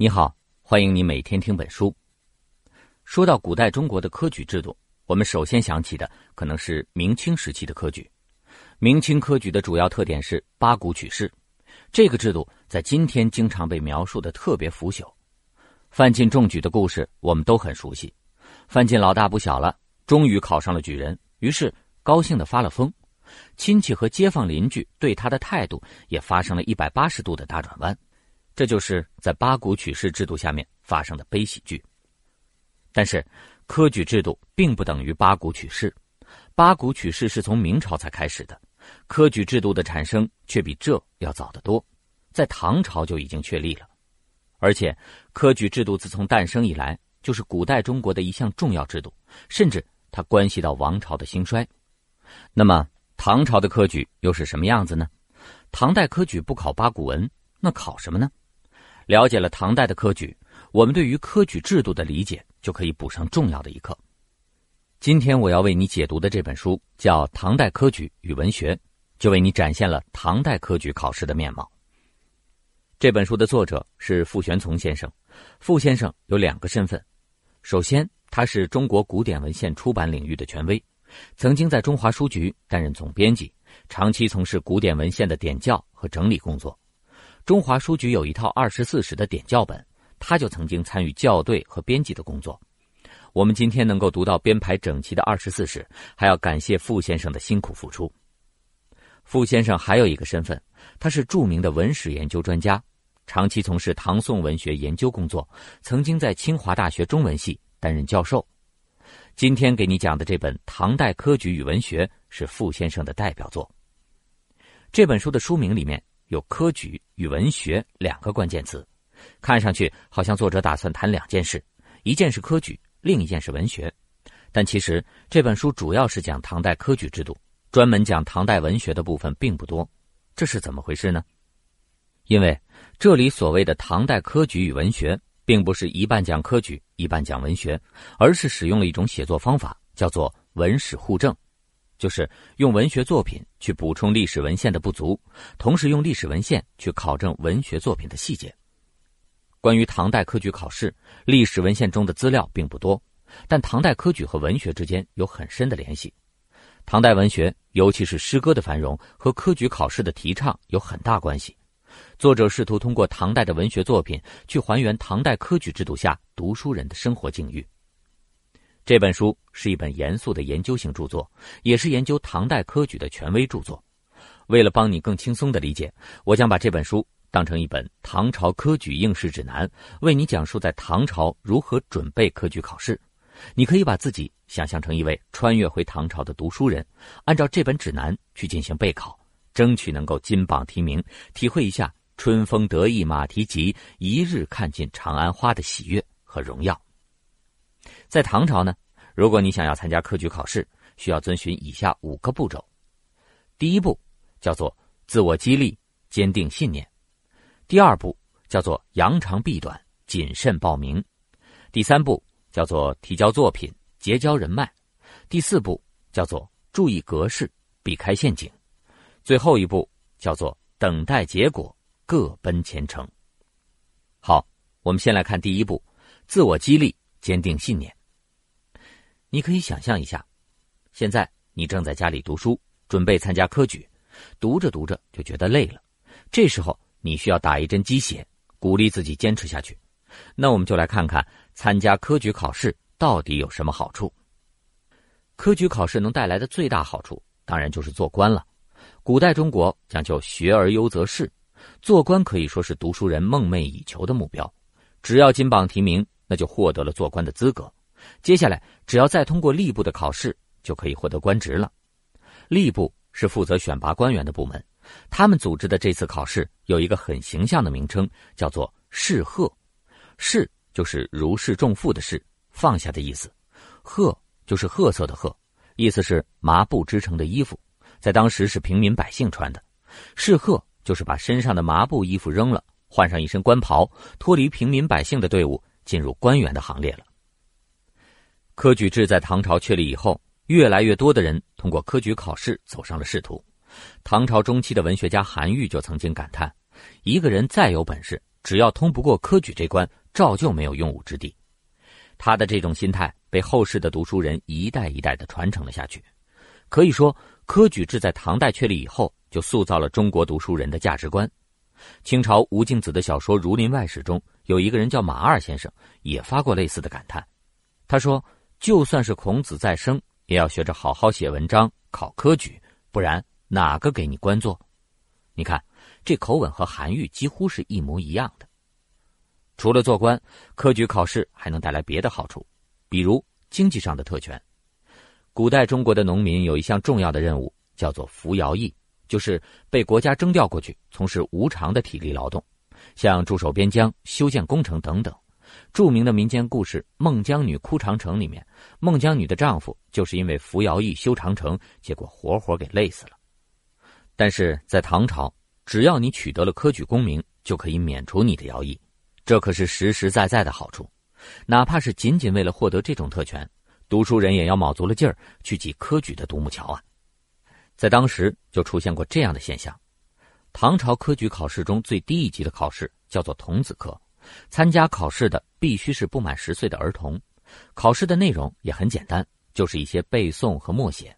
你好，欢迎你每天听本书。说到古代中国的科举制度，我们首先想起的可能是明清时期的科举。明清科举的主要特点是八股取士，这个制度在今天经常被描述的特别腐朽。范进中举的故事我们都很熟悉。范进老大不小了，终于考上了举人，于是高兴的发了疯。亲戚和街坊邻居对他的态度也发生了一百八十度的大转弯。这就是在八股取士制度下面发生的悲喜剧。但是，科举制度并不等于八股取士，八股取士是从明朝才开始的，科举制度的产生却比这要早得多，在唐朝就已经确立了。而且，科举制度自从诞生以来，就是古代中国的一项重要制度，甚至它关系到王朝的兴衰。那么，唐朝的科举又是什么样子呢？唐代科举不考八股文，那考什么呢？了解了唐代的科举，我们对于科举制度的理解就可以补上重要的一课。今天我要为你解读的这本书叫《唐代科举与文学》，就为你展现了唐代科举考试的面貌。这本书的作者是傅玄从先生，傅先生有两个身份：首先，他是中国古典文献出版领域的权威，曾经在中华书局担任总编辑，长期从事古典文献的点校和整理工作。中华书局有一套二十四史的点校本，他就曾经参与校对和编辑的工作。我们今天能够读到编排整齐的二十四史，还要感谢傅先生的辛苦付出。傅先生还有一个身份，他是著名的文史研究专家，长期从事唐宋文学研究工作，曾经在清华大学中文系担任教授。今天给你讲的这本《唐代科举与文学》是傅先生的代表作。这本书的书名里面。有科举与文学两个关键词，看上去好像作者打算谈两件事，一件是科举，另一件是文学。但其实这本书主要是讲唐代科举制度，专门讲唐代文学的部分并不多。这是怎么回事呢？因为这里所谓的唐代科举与文学，并不是一半讲科举，一半讲文学，而是使用了一种写作方法，叫做文史互证。就是用文学作品去补充历史文献的不足，同时用历史文献去考证文学作品的细节。关于唐代科举考试，历史文献中的资料并不多，但唐代科举和文学之间有很深的联系。唐代文学，尤其是诗歌的繁荣，和科举考试的提倡有很大关系。作者试图通过唐代的文学作品，去还原唐代科举制度下读书人的生活境遇。这本书是一本严肃的研究性著作，也是研究唐代科举的权威著作。为了帮你更轻松的理解，我将把这本书当成一本唐朝科举应试指南，为你讲述在唐朝如何准备科举考试。你可以把自己想象成一位穿越回唐朝的读书人，按照这本指南去进行备考，争取能够金榜题名，体会一下“春风得意马蹄疾，一日看尽长安花”的喜悦和荣耀。在唐朝呢，如果你想要参加科举考试，需要遵循以下五个步骤。第一步叫做自我激励，坚定信念；第二步叫做扬长避短，谨慎报名；第三步叫做提交作品，结交人脉；第四步叫做注意格式，避开陷阱；最后一步叫做等待结果，各奔前程。好，我们先来看第一步：自我激励，坚定信念。你可以想象一下，现在你正在家里读书，准备参加科举，读着读着就觉得累了，这时候你需要打一针鸡血，鼓励自己坚持下去。那我们就来看看参加科举考试到底有什么好处。科举考试能带来的最大好处，当然就是做官了。古代中国讲究学而优则仕，做官可以说是读书人梦寐以求的目标。只要金榜题名，那就获得了做官的资格。接下来，只要再通过吏部的考试，就可以获得官职了。吏部是负责选拔官员的部门，他们组织的这次考试有一个很形象的名称，叫做“试鹤”。试就是如释重负的试，放下的意思；鹤就是褐色的褐，意思是麻布织成的衣服，在当时是平民百姓穿的。试鹤就是把身上的麻布衣服扔了，换上一身官袍，脱离平民百姓的队伍，进入官员的行列了。科举制在唐朝确立以后，越来越多的人通过科举考试走上了仕途。唐朝中期的文学家韩愈就曾经感叹：“一个人再有本事，只要通不过科举这关，照旧没有用武之地。他的这种心态被后世的读书人一代一代的传承了下去。可以说，科举制在唐代确立以后，就塑造了中国读书人的价值观。清朝吴敬梓的小说《儒林外史》中有一个人叫马二先生，也发过类似的感叹。他说：“就算是孔子再生，也要学着好好写文章，考科举，不然哪个给你官做？”你看，这口吻和韩愈几乎是一模一样的。除了做官，科举考试还能带来别的好处，比如经济上的特权。古代中国的农民有一项重要的任务，叫做服徭役。就是被国家征调过去从事无偿的体力劳动，像驻守边疆、修建工程等等。著名的民间故事《孟姜女哭长城》里面，孟姜女的丈夫就是因为服徭役修长城，结果活活给累死了。但是在唐朝，只要你取得了科举功名，就可以免除你的徭役，这可是实实在在的好处。哪怕是仅仅为了获得这种特权，读书人也要卯足了劲儿去挤科举的独木桥啊！在当时就出现过这样的现象：唐朝科举考试中最低一级的考试叫做童子科，参加考试的必须是不满十岁的儿童。考试的内容也很简单，就是一些背诵和默写。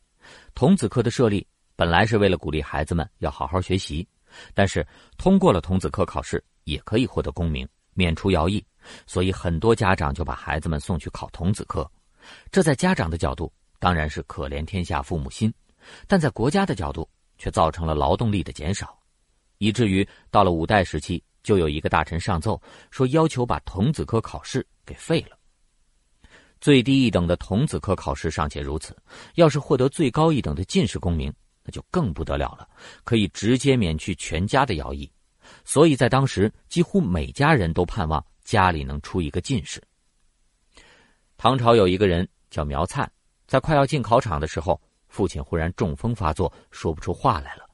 童子课的设立本来是为了鼓励孩子们要好好学习，但是通过了童子课考试也可以获得功名，免除徭役，所以很多家长就把孩子们送去考童子课。这在家长的角度当然是可怜天下父母心。但在国家的角度，却造成了劳动力的减少，以至于到了五代时期，就有一个大臣上奏说，要求把童子科考试给废了。最低一等的童子科考试尚且如此，要是获得最高一等的进士功名，那就更不得了了，可以直接免去全家的徭役。所以在当时，几乎每家人都盼望家里能出一个进士。唐朝有一个人叫苗灿，在快要进考场的时候。父亲忽然中风发作，说不出话来了。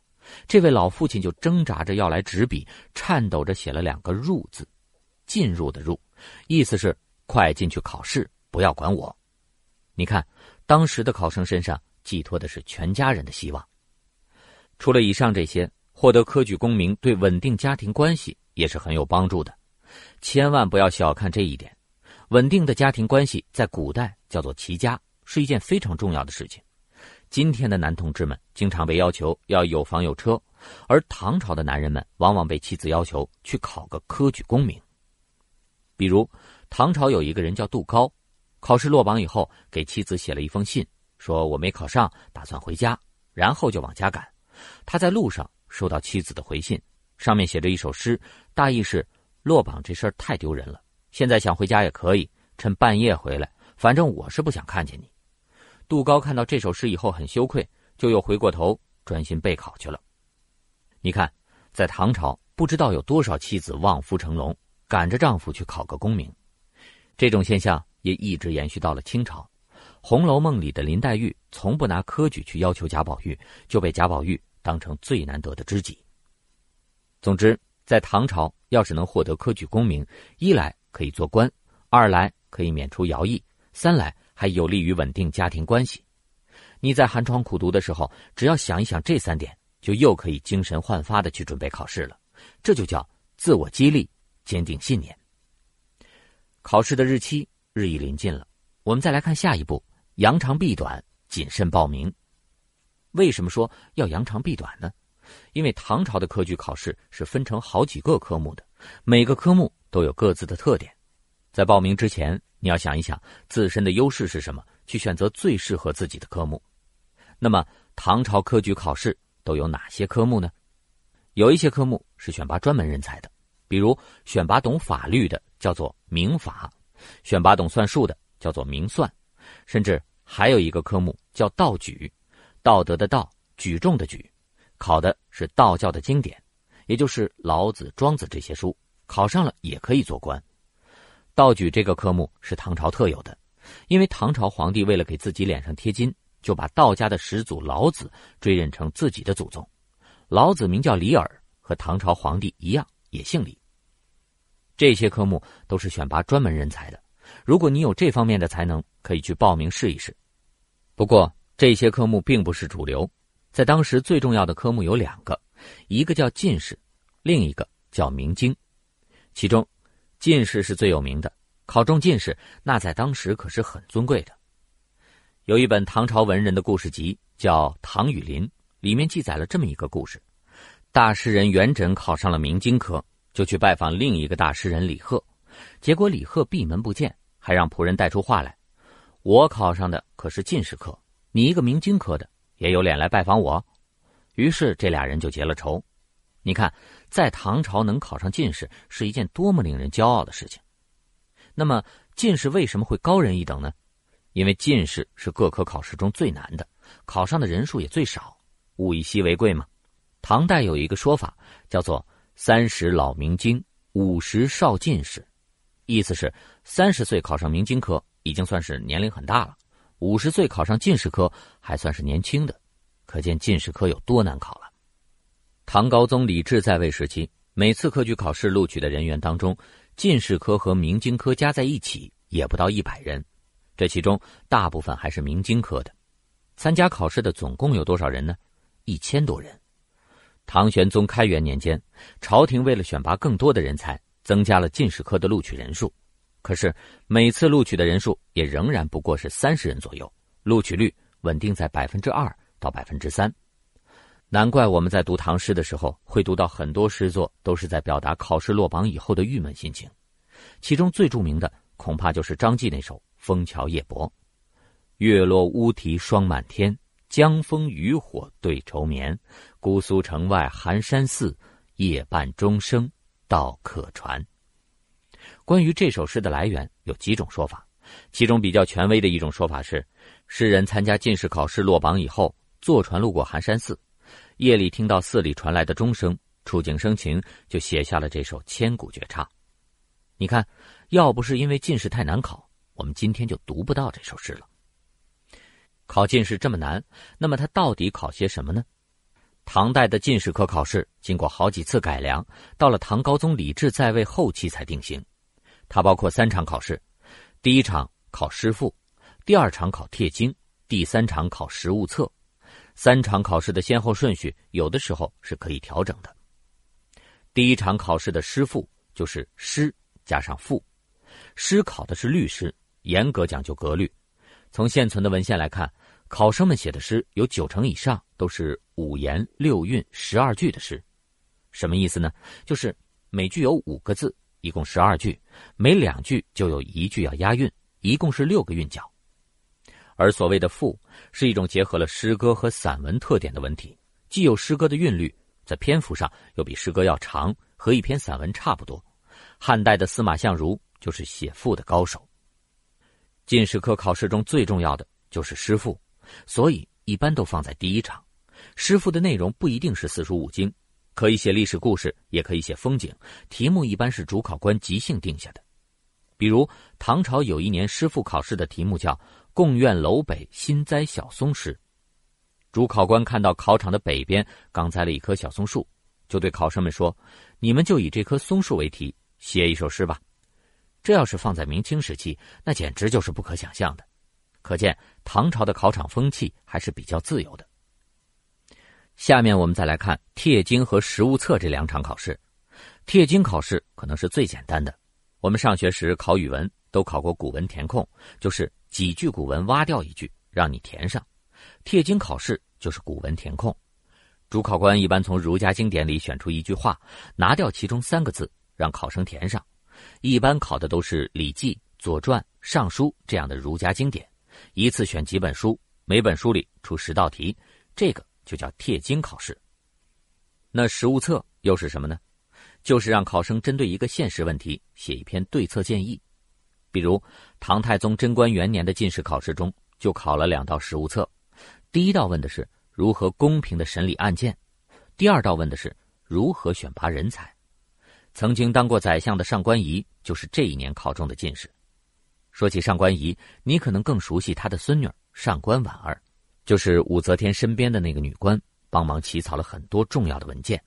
这位老父亲就挣扎着要来纸笔，颤抖着写了两个“入”字，进入的“入”，意思是快进去考试，不要管我。你看，当时的考生身上寄托的是全家人的希望。除了以上这些，获得科举功名对稳定家庭关系也是很有帮助的。千万不要小看这一点，稳定的家庭关系在古代叫做齐家，是一件非常重要的事情。今天的男同志们经常被要求要有房有车，而唐朝的男人们往往被妻子要求去考个科举功名。比如，唐朝有一个人叫杜高，考试落榜以后，给妻子写了一封信，说我没考上，打算回家，然后就往家赶。他在路上收到妻子的回信，上面写着一首诗，大意是：落榜这事儿太丢人了，现在想回家也可以，趁半夜回来，反正我是不想看见你。杜高看到这首诗以后很羞愧，就又回过头专心备考去了。你看，在唐朝，不知道有多少妻子望夫成龙，赶着丈夫去考个功名。这种现象也一直延续到了清朝，《红楼梦》里的林黛玉从不拿科举去要求贾宝玉，就被贾宝玉当成最难得的知己。总之，在唐朝，要是能获得科举功名，一来可以做官，二来可以免除徭役，三来。还有利于稳定家庭关系。你在寒窗苦读的时候，只要想一想这三点，就又可以精神焕发的去准备考试了。这就叫自我激励，坚定信念。考试的日期日益临近了，我们再来看下一步：扬长避短，谨慎报名。为什么说要扬长避短呢？因为唐朝的科举考试是分成好几个科目的，每个科目都有各自的特点。在报名之前，你要想一想自身的优势是什么，去选择最适合自己的科目。那么，唐朝科举考试都有哪些科目呢？有一些科目是选拔专门人才的，比如选拔懂法律的叫做明法，选拔懂算术的叫做明算，甚至还有一个科目叫道举，道德的道，举重的举，考的是道教的经典，也就是老子、庄子这些书，考上了也可以做官。道举这个科目是唐朝特有的，因为唐朝皇帝为了给自己脸上贴金，就把道家的始祖老子追认成自己的祖宗。老子名叫李耳，和唐朝皇帝一样，也姓李。这些科目都是选拔专门人才的，如果你有这方面的才能，可以去报名试一试。不过这些科目并不是主流，在当时最重要的科目有两个，一个叫进士，另一个叫明经。其中，进士是最有名的。考中进士，那在当时可是很尊贵的。有一本唐朝文人的故事集，叫《唐雨林》，里面记载了这么一个故事：大诗人元稹考上了明经科，就去拜访另一个大诗人李贺，结果李贺闭门不见，还让仆人带出话来：“我考上的可是进士科，你一个明经科的，也有脸来拜访我？”于是这俩人就结了仇。你看，在唐朝能考上进士是一件多么令人骄傲的事情。那么进士为什么会高人一等呢？因为进士是各科考试中最难的，考上的人数也最少，物以稀为贵嘛。唐代有一个说法叫做“三十老明经，五十少进士”，意思是三十岁考上明经科已经算是年龄很大了，五十岁考上进士科还算是年轻的，可见进士科有多难考了。唐高宗李治在位时期，每次科举考试录取的人员当中。进士科和明经科加在一起也不到一百人，这其中大部分还是明经科的。参加考试的总共有多少人呢？一千多人。唐玄宗开元年间，朝廷为了选拔更多的人才，增加了进士科的录取人数。可是每次录取的人数也仍然不过是三十人左右，录取率稳定在百分之二到百分之三。难怪我们在读唐诗的时候，会读到很多诗作都是在表达考试落榜以后的郁闷心情。其中最著名的，恐怕就是张继那首《枫桥夜泊》：“月落乌啼霜满天，江枫渔火对愁眠。姑苏城外寒山寺，夜半钟声到客船。”关于这首诗的来源，有几种说法。其中比较权威的一种说法是，诗人参加进士考试落榜以后，坐船路过寒山寺。夜里听到寺里传来的钟声，触景生情，就写下了这首千古绝唱。你看，要不是因为进士太难考，我们今天就读不到这首诗了。考进士这么难，那么他到底考些什么呢？唐代的进士科考试经过好几次改良，到了唐高宗李治在位后期才定型。它包括三场考试：第一场考诗赋，第二场考帖经，第三场考实物册。三场考试的先后顺序，有的时候是可以调整的。第一场考试的诗赋就是诗加上赋，诗考的是律诗，严格讲究格律。从现存的文献来看，考生们写的诗有九成以上都是五言六韵十二句的诗。什么意思呢？就是每句有五个字，一共十二句，每两句就有一句要押韵，一共是六个韵脚。而所谓的赋，是一种结合了诗歌和散文特点的文体，既有诗歌的韵律，在篇幅上又比诗歌要长，和一篇散文差不多。汉代的司马相如就是写赋的高手。进士科考试中最重要的就是诗赋，所以一般都放在第一场。诗赋的内容不一定是四书五经，可以写历史故事，也可以写风景。题目一般是主考官即兴定下的。比如唐朝有一年诗赋考试的题目叫。贡院楼北新栽小松时，主考官看到考场的北边刚栽了一棵小松树，就对考生们说：“你们就以这棵松树为题写一首诗吧。”这要是放在明清时期，那简直就是不可想象的。可见唐朝的考场风气还是比较自由的。下面我们再来看帖经和实物册这两场考试。帖经考试可能是最简单的，我们上学时考语文都考过古文填空，就是。几句古文挖掉一句，让你填上。帖经考试就是古文填空，主考官一般从儒家经典里选出一句话，拿掉其中三个字，让考生填上。一般考的都是《礼记》《左传》《尚书》这样的儒家经典，一次选几本书，每本书里出十道题，这个就叫帖经考试。那实物册又是什么呢？就是让考生针对一个现实问题写一篇对策建议。比如，唐太宗贞观元年的进士考试中，就考了两道实务册。第一道问的是如何公平的审理案件，第二道问的是如何选拔人才。曾经当过宰相的上官仪就是这一年考中的进士。说起上官仪，你可能更熟悉他的孙女上官婉儿，就是武则天身边的那个女官，帮忙起草了很多重要的文件。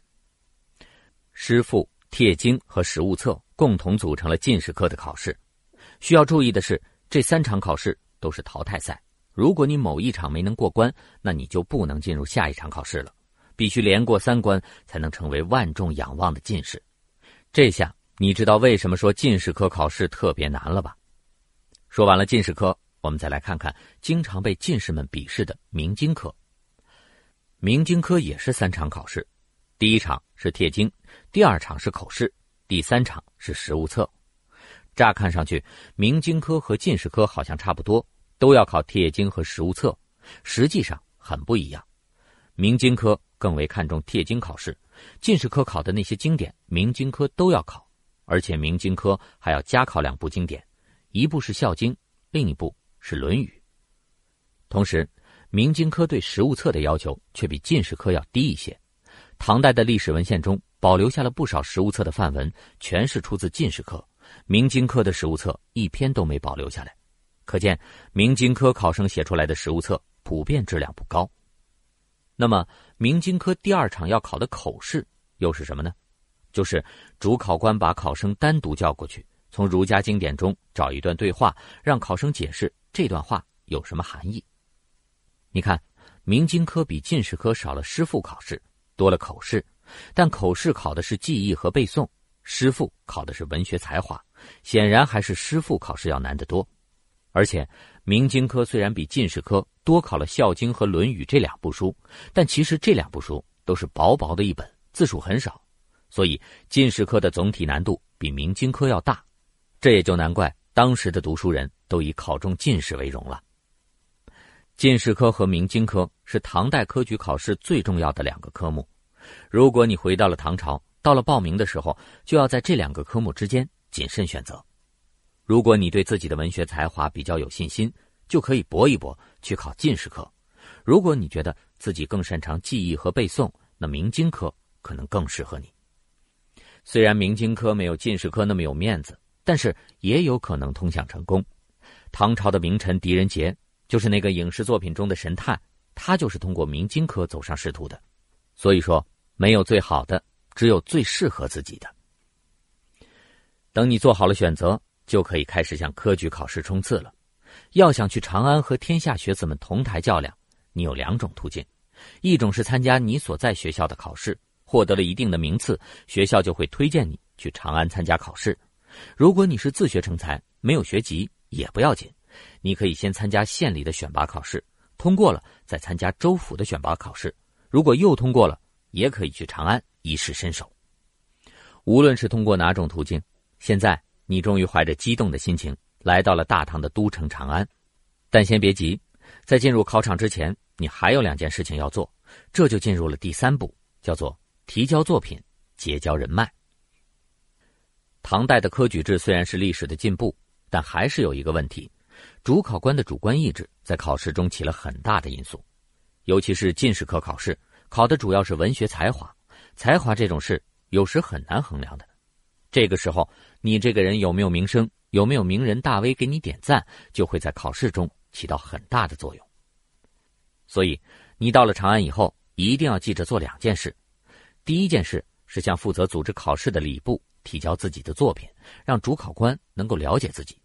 诗赋、帖经和实物册共同组成了进士科的考试。需要注意的是，这三场考试都是淘汰赛。如果你某一场没能过关，那你就不能进入下一场考试了。必须连过三关，才能成为万众仰望的进士。这下你知道为什么说进士科考试特别难了吧？说完了进士科，我们再来看看经常被进士们鄙视的明经科。明经科也是三场考试，第一场是贴经，第二场是口试，第三场是实物测。乍看上去，明经科和进士科好像差不多，都要考帖经和实物测，实际上很不一样。明经科更为看重帖经考试，进士科考的那些经典，明经科都要考。而且明经科还要加考两部经典，一部是《孝经》，另一部是《论语》。同时，明经科对实物测的要求却比进士科要低一些。唐代的历史文献中保留下了不少实物册的范文，全是出自进士科。明经科的实物册一篇都没保留下来，可见明经科考生写出来的实物册普遍质量不高。那么，明经科第二场要考的口试又是什么呢？就是主考官把考生单独叫过去，从儒家经典中找一段对话，让考生解释这段话有什么含义。你看，明经科比进士科少了诗赋考试，多了口试，但口试考的是记忆和背诵，诗赋考的是文学才华，显然还是诗赋考试要难得多。而且，明经科虽然比进士科多考了《孝经》和《论语》这两部书，但其实这两部书都是薄薄的一本，字数很少。所以进士科的总体难度比明经科要大，这也就难怪当时的读书人都以考中进士为荣了。进士科和明经科是唐代科举考试最重要的两个科目。如果你回到了唐朝，到了报名的时候，就要在这两个科目之间谨慎选择。如果你对自己的文学才华比较有信心，就可以搏一搏去考进士科；如果你觉得自己更擅长记忆和背诵，那明经科可能更适合你。虽然明经科没有进士科那么有面子，但是也有可能通向成功。唐朝的名臣狄仁杰就是那个影视作品中的神探，他就是通过明经科走上仕途的。所以说，没有最好的，只有最适合自己的。等你做好了选择，就可以开始向科举考试冲刺了。要想去长安和天下学子们同台较量，你有两种途径：一种是参加你所在学校的考试。获得了一定的名次，学校就会推荐你去长安参加考试。如果你是自学成才，没有学籍也不要紧，你可以先参加县里的选拔考试，通过了再参加州府的选拔考试。如果又通过了，也可以去长安一试身手。无论是通过哪种途径，现在你终于怀着激动的心情来到了大唐的都城长安。但先别急，在进入考场之前，你还有两件事情要做，这就进入了第三步，叫做。提交作品，结交人脉。唐代的科举制虽然是历史的进步，但还是有一个问题：主考官的主观意志在考试中起了很大的因素。尤其是进士科考试，考的主要是文学才华。才华这种事有时很难衡量的。这个时候，你这个人有没有名声，有没有名人大 V 给你点赞，就会在考试中起到很大的作用。所以，你到了长安以后，一定要记着做两件事。第一件事是向负责组织考试的礼部提交自己的作品，让主考官能够了解自己。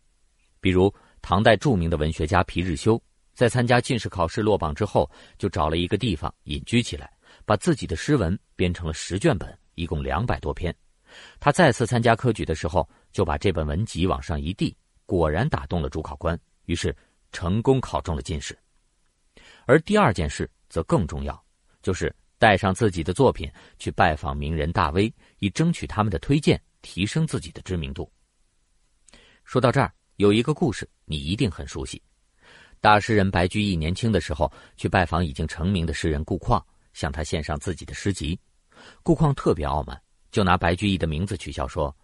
比如唐代著名的文学家皮日休，在参加进士考试落榜之后，就找了一个地方隐居起来，把自己的诗文编成了十卷本，一共两百多篇。他再次参加科举的时候，就把这本文集往上一递，果然打动了主考官，于是成功考中了进士。而第二件事则更重要，就是。带上自己的作品去拜访名人大 V，以争取他们的推荐，提升自己的知名度。说到这儿，有一个故事你一定很熟悉。大诗人白居易年轻的时候去拜访已经成名的诗人顾况，向他献上自己的诗集。顾况特别傲慢，就拿白居易的名字取笑说：“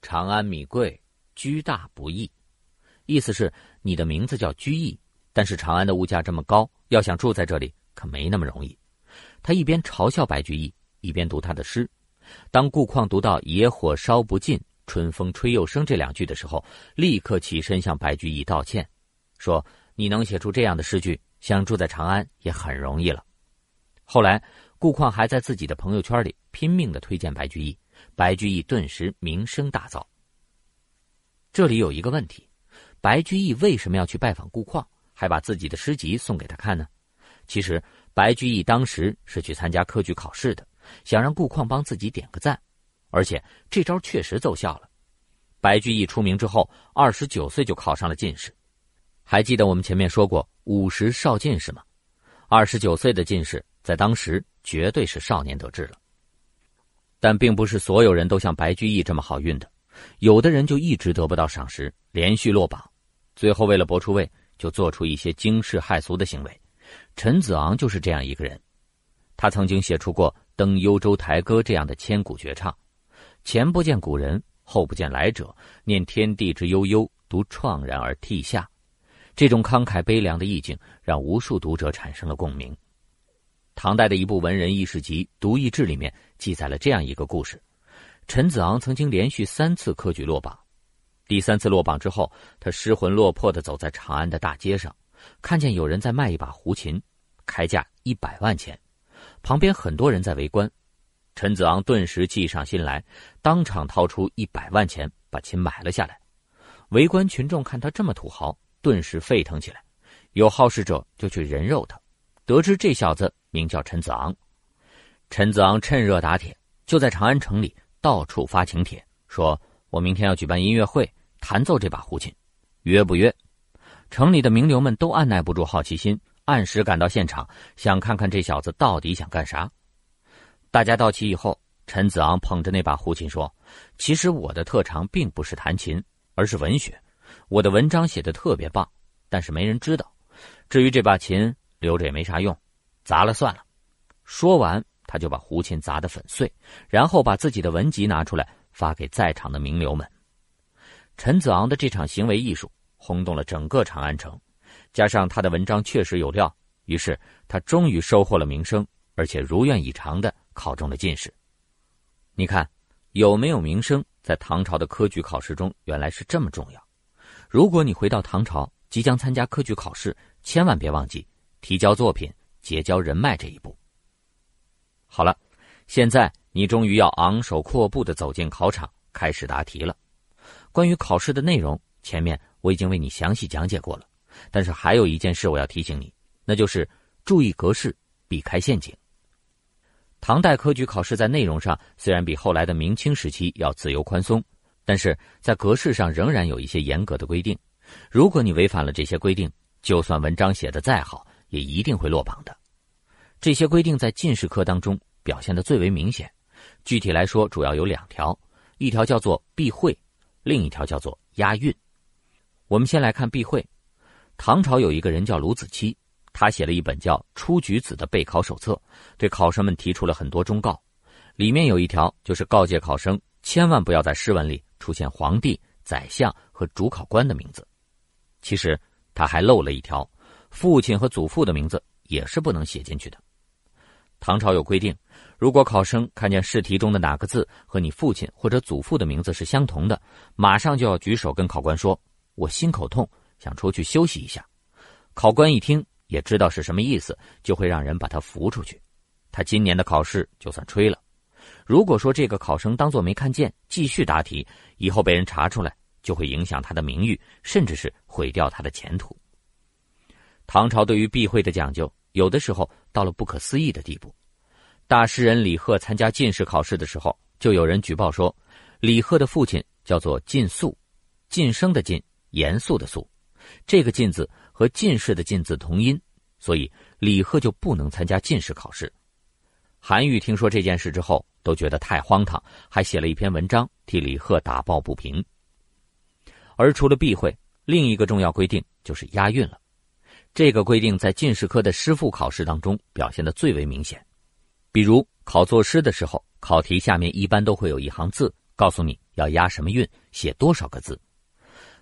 长安米贵，居大不易。”意思是你的名字叫居易，但是长安的物价这么高，要想住在这里可没那么容易。他一边嘲笑白居易，一边读他的诗。当顾况读到“野火烧不尽，春风吹又生”这两句的时候，立刻起身向白居易道歉，说：“你能写出这样的诗句，想住在长安也很容易了。”后来，顾况还在自己的朋友圈里拼命的推荐白居易，白居易顿时名声大噪。这里有一个问题：白居易为什么要去拜访顾况，还把自己的诗集送给他看呢？其实。白居易当时是去参加科举考试的，想让顾况帮自己点个赞，而且这招确实奏效了。白居易出名之后，二十九岁就考上了进士。还记得我们前面说过五十少进士吗？二十九岁的进士，在当时绝对是少年得志了。但并不是所有人都像白居易这么好运的，有的人就一直得不到赏识，连续落榜，最后为了博出位，就做出一些惊世骇俗的行为。陈子昂就是这样一个人，他曾经写出过《登幽州台歌》这样的千古绝唱：“前不见古人，后不见来者，念天地之悠悠，独怆然而涕下。”这种慷慨悲凉的意境，让无数读者产生了共鸣。唐代的一部文人轶事集《独异志》里面记载了这样一个故事：陈子昂曾经连续三次科举落榜，第三次落榜之后，他失魂落魄的走在长安的大街上，看见有人在卖一把胡琴，开价一百万钱，旁边很多人在围观。陈子昂顿时计上心来，当场掏出一百万钱把琴买了下来。围观群众看他这么土豪。顿时沸腾起来，有好事者就去人肉他，得知这小子名叫陈子昂。陈子昂趁热打铁，就在长安城里到处发请帖，说我明天要举办音乐会，弹奏这把胡琴，约不约？城里的名流们都按耐不住好奇心，按时赶到现场，想看看这小子到底想干啥。大家到齐以后，陈子昂捧着那把胡琴说：“其实我的特长并不是弹琴，而是文学。”我的文章写的特别棒，但是没人知道。至于这把琴留着也没啥用，砸了算了。说完，他就把胡琴砸得粉碎，然后把自己的文集拿出来发给在场的名流们。陈子昂的这场行为艺术轰动了整个长安城，加上他的文章确实有料，于是他终于收获了名声，而且如愿以偿的考中了进士。你看，有没有名声，在唐朝的科举考试中原来是这么重要。如果你回到唐朝，即将参加科举考试，千万别忘记提交作品、结交人脉这一步。好了，现在你终于要昂首阔步的走进考场，开始答题了。关于考试的内容，前面我已经为你详细讲解过了。但是还有一件事我要提醒你，那就是注意格式，避开陷阱。唐代科举考试在内容上虽然比后来的明清时期要自由宽松。但是在格式上仍然有一些严格的规定，如果你违反了这些规定，就算文章写的再好，也一定会落榜的。这些规定在进士科当中表现的最为明显。具体来说，主要有两条：一条叫做避讳，另一条叫做押韵。我们先来看避讳。唐朝有一个人叫卢子期，他写了一本叫《出举子》的备考手册，对考生们提出了很多忠告。里面有一条就是告诫考生，千万不要在诗文里。出现皇帝、宰相和主考官的名字，其实他还漏了一条，父亲和祖父的名字也是不能写进去的。唐朝有规定，如果考生看见试题中的哪个字和你父亲或者祖父的名字是相同的，马上就要举手跟考官说：“我心口痛，想出去休息一下。”考官一听也知道是什么意思，就会让人把他扶出去，他今年的考试就算吹了。如果说这个考生当作没看见，继续答题，以后被人查出来，就会影响他的名誉，甚至是毁掉他的前途。唐朝对于避讳的讲究，有的时候到了不可思议的地步。大诗人李贺参加进士考试的时候，就有人举报说，李贺的父亲叫做晋肃，晋升的晋，严肃的肃，这个晋字和进士的进字同音，所以李贺就不能参加进士考试。韩愈听说这件事之后，都觉得太荒唐，还写了一篇文章替李贺打抱不平。而除了避讳，另一个重要规定就是押韵了。这个规定在进士科的诗赋考试当中表现的最为明显。比如考作诗的时候，考题下面一般都会有一行字，告诉你要押什么韵，写多少个字。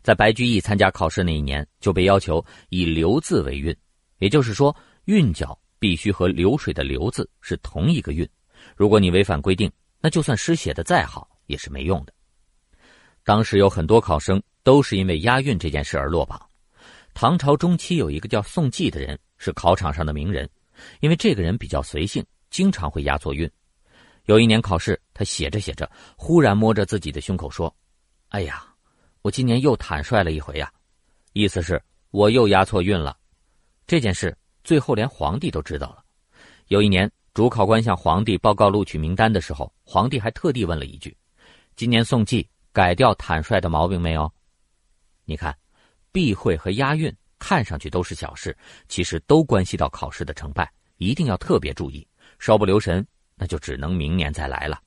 在白居易参加考试那一年，就被要求以“流”字为韵，也就是说韵脚。必须和流水的“流”字是同一个韵，如果你违反规定，那就算诗写的再好也是没用的。当时有很多考生都是因为押韵这件事而落榜。唐朝中期有一个叫宋季的人是考场上的名人，因为这个人比较随性，经常会押错韵。有一年考试，他写着写着，忽然摸着自己的胸口说：“哎呀，我今年又坦率了一回呀！”意思是我又押错韵了。这件事。最后连皇帝都知道了。有一年，主考官向皇帝报告录取名单的时候，皇帝还特地问了一句：“今年送季改掉坦率的毛病没有？你看，避讳和押韵看上去都是小事，其实都关系到考试的成败，一定要特别注意。稍不留神，那就只能明年再来了。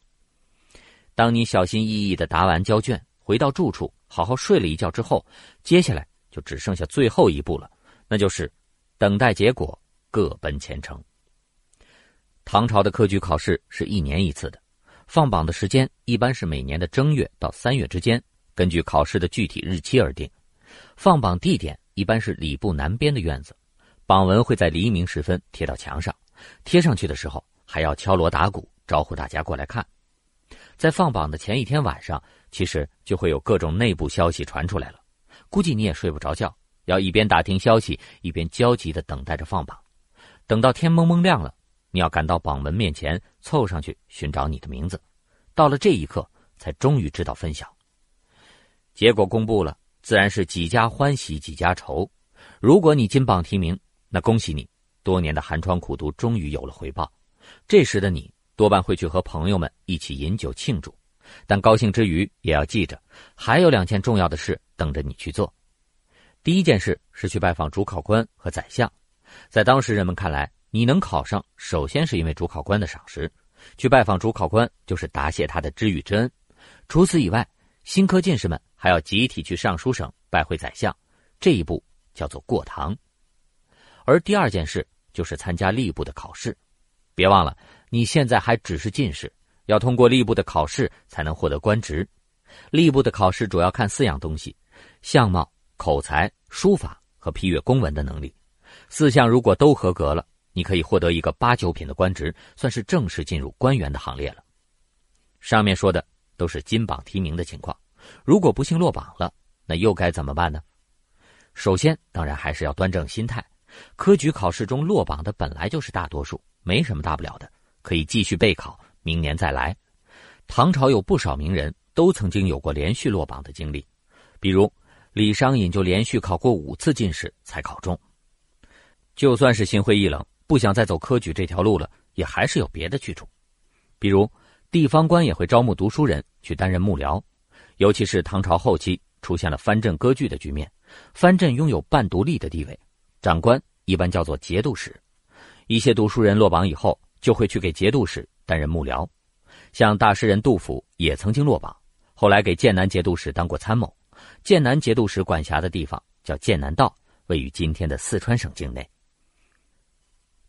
当你小心翼翼的答完交卷，回到住处，好好睡了一觉之后，接下来就只剩下最后一步了，那就是等待结果，各奔前程。唐朝的科举考试是一年一次的，放榜的时间一般是每年的正月到三月之间，根据考试的具体日期而定。放榜地点一般是礼部南边的院子，榜文会在黎明时分贴到墙上，贴上去的时候还要敲锣打鼓招呼大家过来看。在放榜的前一天晚上，其实就会有各种内部消息传出来了，估计你也睡不着觉，要一边打听消息，一边焦急的等待着放榜。等到天蒙蒙亮了，你要赶到榜文面前，凑上去寻找你的名字。到了这一刻，才终于知道分晓。结果公布了，自然是几家欢喜几家愁。如果你金榜题名，那恭喜你，多年的寒窗苦读终于有了回报。这时的你。多半会去和朋友们一起饮酒庆祝，但高兴之余也要记着，还有两件重要的事等着你去做。第一件事是去拜访主考官和宰相，在当时人们看来，你能考上，首先是因为主考官的赏识，去拜访主考官就是答谢他的知遇之恩。除此以外，新科进士们还要集体去尚书省拜会宰相，这一步叫做过堂。而第二件事就是参加吏部的考试，别忘了。你现在还只是进士，要通过吏部的考试才能获得官职。吏部的考试主要看四样东西：相貌、口才、书法和批阅公文的能力。四项如果都合格了，你可以获得一个八九品的官职，算是正式进入官员的行列了。上面说的都是金榜题名的情况，如果不幸落榜了，那又该怎么办呢？首先，当然还是要端正心态。科举考试中落榜的本来就是大多数，没什么大不了的。可以继续备考，明年再来。唐朝有不少名人都曾经有过连续落榜的经历，比如李商隐就连续考过五次进士才考中。就算是心灰意冷，不想再走科举这条路了，也还是有别的去处。比如地方官也会招募读书人去担任幕僚，尤其是唐朝后期出现了藩镇割据的局面，藩镇拥有半独立的地位，长官一般叫做节度使。一些读书人落榜以后。就会去给节度使担任幕僚，像大诗人杜甫也曾经落榜，后来给剑南节度使当过参谋。剑南节度使管辖的地方叫剑南道，位于今天的四川省境内。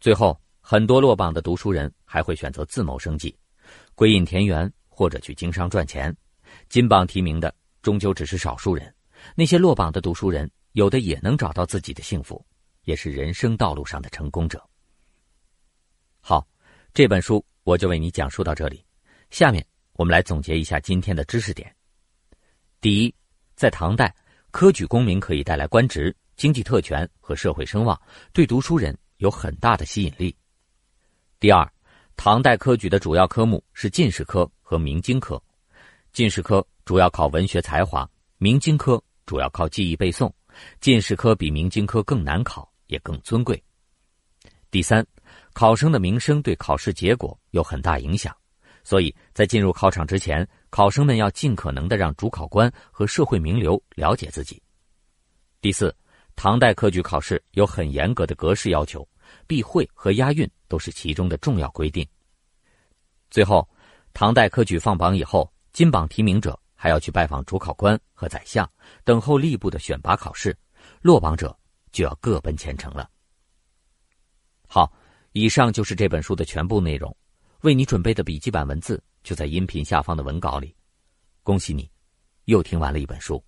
最后，很多落榜的读书人还会选择自谋生计，归隐田园或者去经商赚钱。金榜题名的终究只是少数人，那些落榜的读书人，有的也能找到自己的幸福，也是人生道路上的成功者。好。这本书我就为你讲述到这里，下面我们来总结一下今天的知识点。第一，在唐代，科举功名可以带来官职、经济特权和社会声望，对读书人有很大的吸引力。第二，唐代科举的主要科目是进士科和明经科，进士科主要考文学才华，明经科主要靠记忆背诵。进士科比明经科更难考，也更尊贵。第三。考生的名声对考试结果有很大影响，所以在进入考场之前，考生们要尽可能的让主考官和社会名流了解自己。第四，唐代科举考试有很严格的格式要求，避讳和押韵都是其中的重要规定。最后，唐代科举放榜以后，金榜题名者还要去拜访主考官和宰相，等候吏部的选拔考试，落榜者就要各奔前程了。好。以上就是这本书的全部内容，为你准备的笔记版文字就在音频下方的文稿里。恭喜你，又听完了一本书。